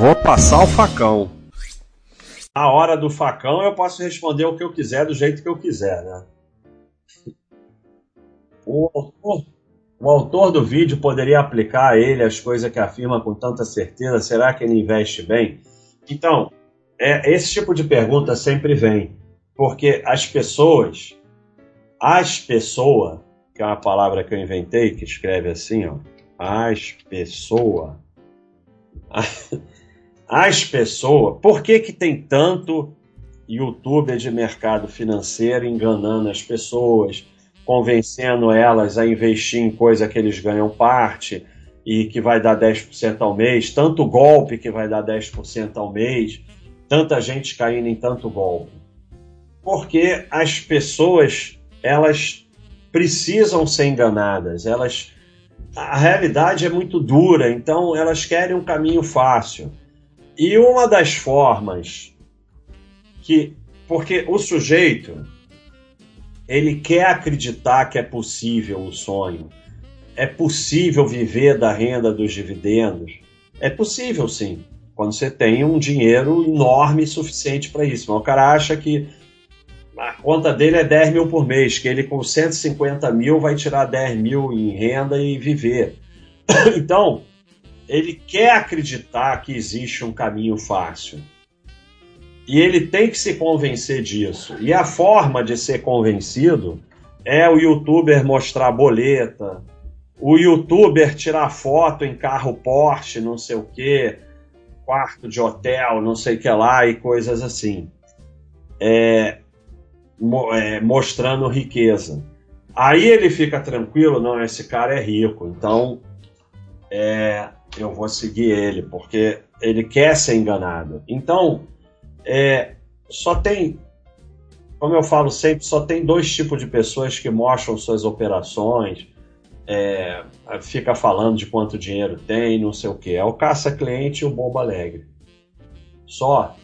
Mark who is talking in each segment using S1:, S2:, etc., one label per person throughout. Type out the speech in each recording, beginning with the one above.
S1: Vou passar o facão. Na hora do facão eu posso responder o que eu quiser do jeito que eu quiser, né? O autor, o autor do vídeo poderia aplicar a ele as coisas que afirma com tanta certeza? Será que ele investe bem? Então, é, esse tipo de pergunta sempre vem, porque as pessoas, as pessoas, que é uma palavra que eu inventei, que escreve assim, ó, as pessoas, as pessoas, por que que tem tanto youtuber de mercado financeiro enganando as pessoas, convencendo elas a investir em coisa que eles ganham parte e que vai dar 10% ao mês, tanto golpe que vai dar 10% ao mês, tanta gente caindo em tanto golpe? Porque as pessoas, elas precisam ser enganadas, elas a realidade é muito dura, então elas querem um caminho fácil. E uma das formas que porque o sujeito ele quer acreditar que é possível o sonho, é possível viver da renda dos dividendos, é possível sim quando você tem um dinheiro enorme suficiente para isso. Mas o cara acha que a conta dele é 10 mil por mês, que ele com 150 mil vai tirar 10 mil em renda e viver. Então, ele quer acreditar que existe um caminho fácil. E ele tem que se convencer disso. E a forma de ser convencido é o youtuber mostrar boleta, o youtuber tirar foto em carro Porsche, não sei o quê, quarto de hotel, não sei o que lá e coisas assim. É, é, mostrando riqueza. Aí ele fica tranquilo, não, esse cara é rico, então é, eu vou seguir ele, porque ele quer ser enganado. Então, é, só tem, como eu falo sempre, só tem dois tipos de pessoas que mostram suas operações, é, fica falando de quanto dinheiro tem, não sei o que. É o caça-cliente e o bomba alegre. Só.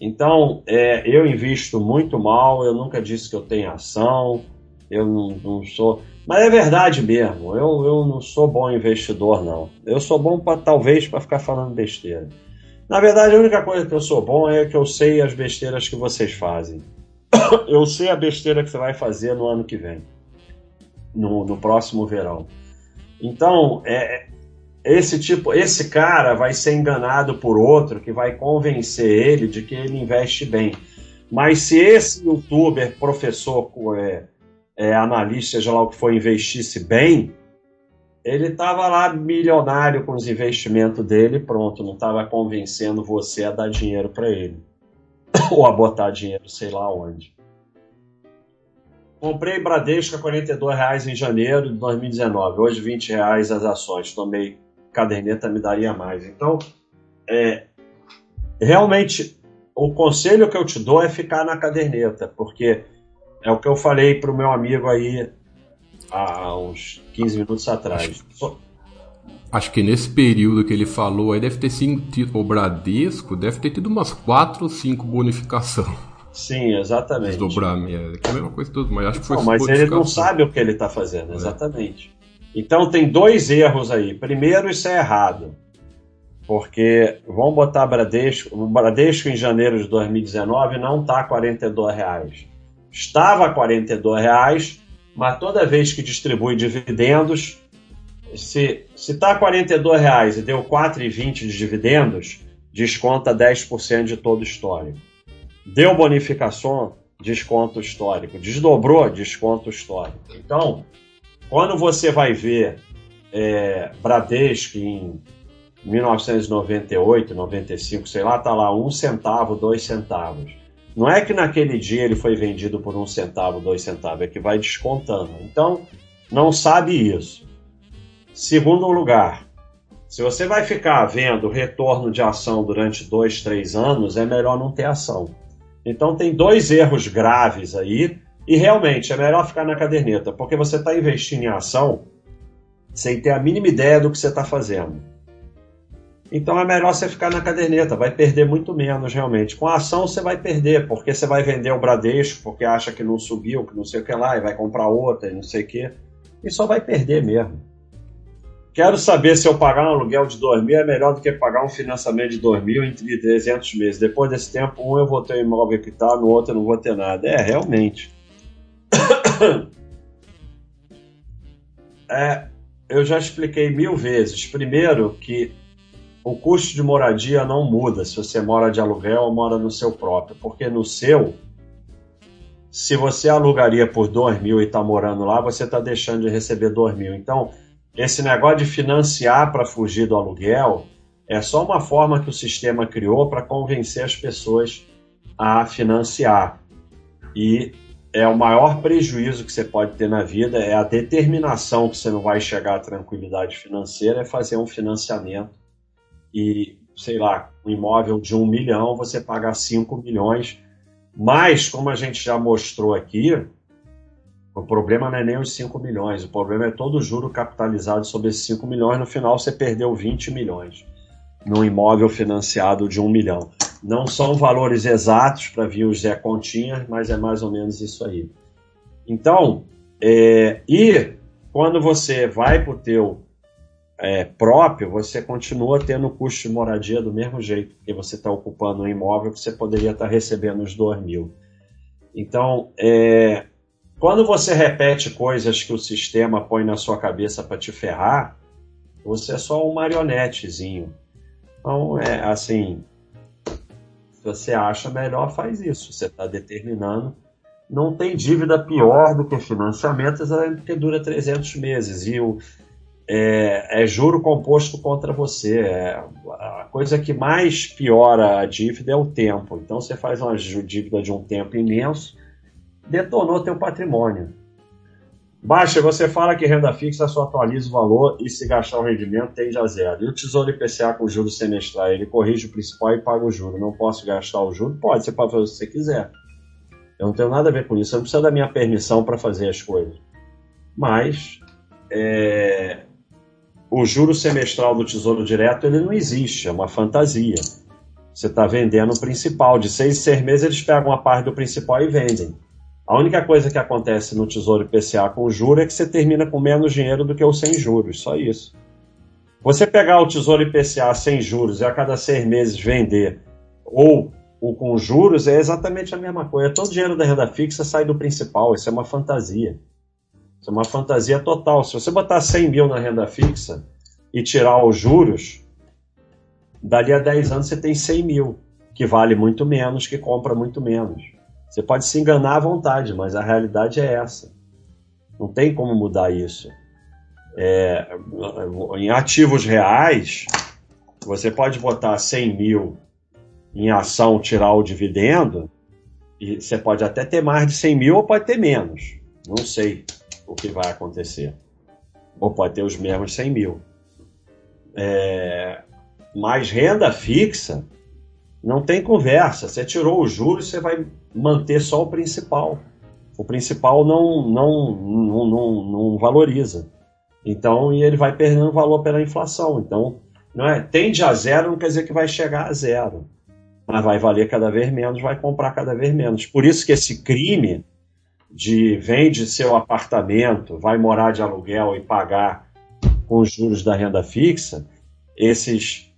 S1: Então, é, eu invisto muito mal, eu nunca disse que eu tenho ação, eu não, não sou. Mas é verdade mesmo, eu, eu não sou bom investidor, não. Eu sou bom, pra, talvez, para ficar falando besteira. Na verdade, a única coisa que eu sou bom é que eu sei as besteiras que vocês fazem. Eu sei a besteira que você vai fazer no ano que vem no, no próximo verão. Então, é, esse tipo, esse cara vai ser enganado por outro que vai convencer ele de que ele investe bem. Mas se esse youtuber, professor, é, é, analista, seja lá o que for, investisse bem, ele estava lá milionário com os investimentos dele, pronto, não estava convencendo você a dar dinheiro para ele. Ou a botar dinheiro sei lá onde. Comprei Bradesco a 42 reais em janeiro de 2019. Hoje 20 reais as ações. Tomei caderneta me daria mais. Então, é, realmente o conselho que eu te dou é ficar na caderneta, porque é o que eu falei para o meu amigo aí há uns 15 minutos atrás.
S2: Acho, acho que nesse período que ele falou aí deve ter sido o Bradesco, deve ter tido umas 4 ou 5 bonificações.
S1: Sim, exatamente.
S2: Desdobramento. É a mesma coisa tudo, mas acho que foi
S1: não, Mas ele não sabe o que ele está fazendo, é. exatamente. Então tem dois erros aí. Primeiro, isso é errado. Porque vamos botar Bradesco. O Bradesco em janeiro de 2019 não está a 42 reais. Estava a 42 reais, mas toda vez que distribui dividendos, se está a 42 reais e deu 4,20 de dividendos, desconta 10% de todo o histórico. Deu bonificação, desconto histórico. Desdobrou, desconto histórico. Então, quando você vai ver é, Bradesco em 1998, 95, sei lá, tá lá um centavo, dois centavos. Não é que naquele dia ele foi vendido por um centavo, dois centavos, é que vai descontando. Então, não sabe isso. Segundo lugar, se você vai ficar vendo retorno de ação durante dois, três anos, é melhor não ter ação. Então tem dois erros graves aí, e realmente é melhor ficar na caderneta, porque você está investindo em ação sem ter a mínima ideia do que você está fazendo. Então é melhor você ficar na caderneta, vai perder muito menos realmente. Com a ação você vai perder, porque você vai vender o Bradesco porque acha que não subiu, que não sei o que lá, e vai comprar outra e não sei o que, e só vai perder mesmo. quero saber se eu pagar um aluguel de 2 mil é melhor do que pagar um financiamento de 2 mil entre 300 meses. Depois desse tempo, um eu vou ter um imóvel que está, no outro eu não vou ter nada. É, realmente. É, eu já expliquei mil vezes. Primeiro, que o custo de moradia não muda se você mora de aluguel ou mora no seu próprio, porque no seu, se você alugaria por 2 mil e está morando lá, você está deixando de receber 2 mil. Então, esse negócio de financiar para fugir do aluguel é só uma forma que o sistema criou para convencer as pessoas a financiar. E é o maior prejuízo que você pode ter na vida é a determinação que você não vai chegar à tranquilidade financeira é fazer um financiamento e sei lá um imóvel de um milhão você pagar cinco milhões mas como a gente já mostrou aqui o problema não é nem os 5 milhões, o problema é todo o juro capitalizado sobre esses 5 milhões. No final, você perdeu 20 milhões num imóvel financiado de 1 milhão. Não são valores exatos para vir os Zé Continhas, mas é mais ou menos isso aí. Então, é, e quando você vai para o teu é, próprio, você continua tendo custo de moradia do mesmo jeito, porque você está ocupando um imóvel que você poderia estar tá recebendo os 2 mil. Então, é, quando você repete coisas que o sistema põe na sua cabeça para te ferrar, você é só um marionetezinho. Então, é assim, se você acha melhor, faz isso. Você está determinando. Não tem dívida pior do que financiamento, porque dura 300 meses. E o, é, é, juro composto contra você. É, a coisa que mais piora a dívida é o tempo. Então, você faz uma dívida de um tempo imenso detonou teu patrimônio. Baixa, você fala que renda fixa só atualiza o valor e se gastar o rendimento tende a zero. E o Tesouro IPCA com juros semestrais, ele corrige o principal e paga o juro. Não posso gastar o juro? Pode, você pode fazer o que você quiser. Eu não tenho nada a ver com isso, eu não preciso da minha permissão para fazer as coisas. Mas é, o juro semestral do Tesouro Direto ele não existe, é uma fantasia. Você está vendendo o principal. De seis seis meses eles pegam a parte do principal e vendem. A única coisa que acontece no Tesouro IPCA com juros é que você termina com menos dinheiro do que o sem juros, só isso. Você pegar o Tesouro IPCA sem juros e a cada seis meses vender, ou o com juros, é exatamente a mesma coisa. Todo dinheiro da renda fixa sai do principal, isso é uma fantasia. Isso é uma fantasia total. Se você botar 100 mil na renda fixa e tirar os juros, dali a 10 anos você tem 100 mil, que vale muito menos, que compra muito menos. Você pode se enganar à vontade, mas a realidade é essa. Não tem como mudar isso. É, em ativos reais, você pode botar 100 mil em ação, tirar o dividendo, e você pode até ter mais de 100 mil ou pode ter menos. Não sei o que vai acontecer. Ou pode ter os mesmos 100 mil. É, mas renda fixa, não tem conversa. Você tirou os juros, você vai manter só o principal. O principal não, não, não, não, não valoriza. Então, e ele vai perdendo valor pela inflação. Então, não é, tende a zero não quer dizer que vai chegar a zero. Mas vai valer cada vez menos, vai comprar cada vez menos. Por isso que esse crime de vende seu apartamento, vai morar de aluguel e pagar com os juros da renda fixa, esses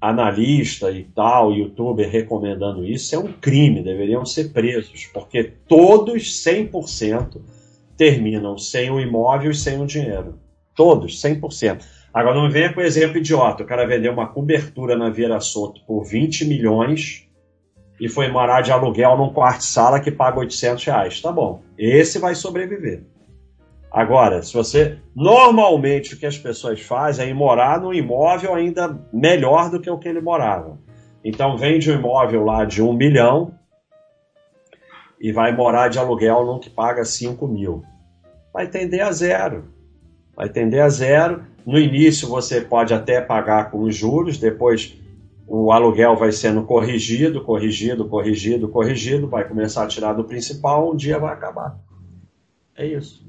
S1: analista e tal, youtuber recomendando isso, é um crime, deveriam ser presos, porque todos 100% terminam sem o imóvel e sem o dinheiro. Todos, 100%. Agora não venha com exemplo idiota, o cara vendeu uma cobertura na Vieira Soto por 20 milhões e foi morar de aluguel num quarto-sala que paga 800 reais. Tá bom, esse vai sobreviver. Agora, se você. Normalmente o que as pessoas fazem é ir morar num imóvel ainda melhor do que o que ele morava. Então vende um imóvel lá de um milhão e vai morar de aluguel num que paga 5 mil. Vai tender a zero. Vai tender a zero. No início você pode até pagar com os juros, depois o aluguel vai sendo corrigido, corrigido, corrigido, corrigido, vai começar a tirar do principal, um dia vai acabar. É isso.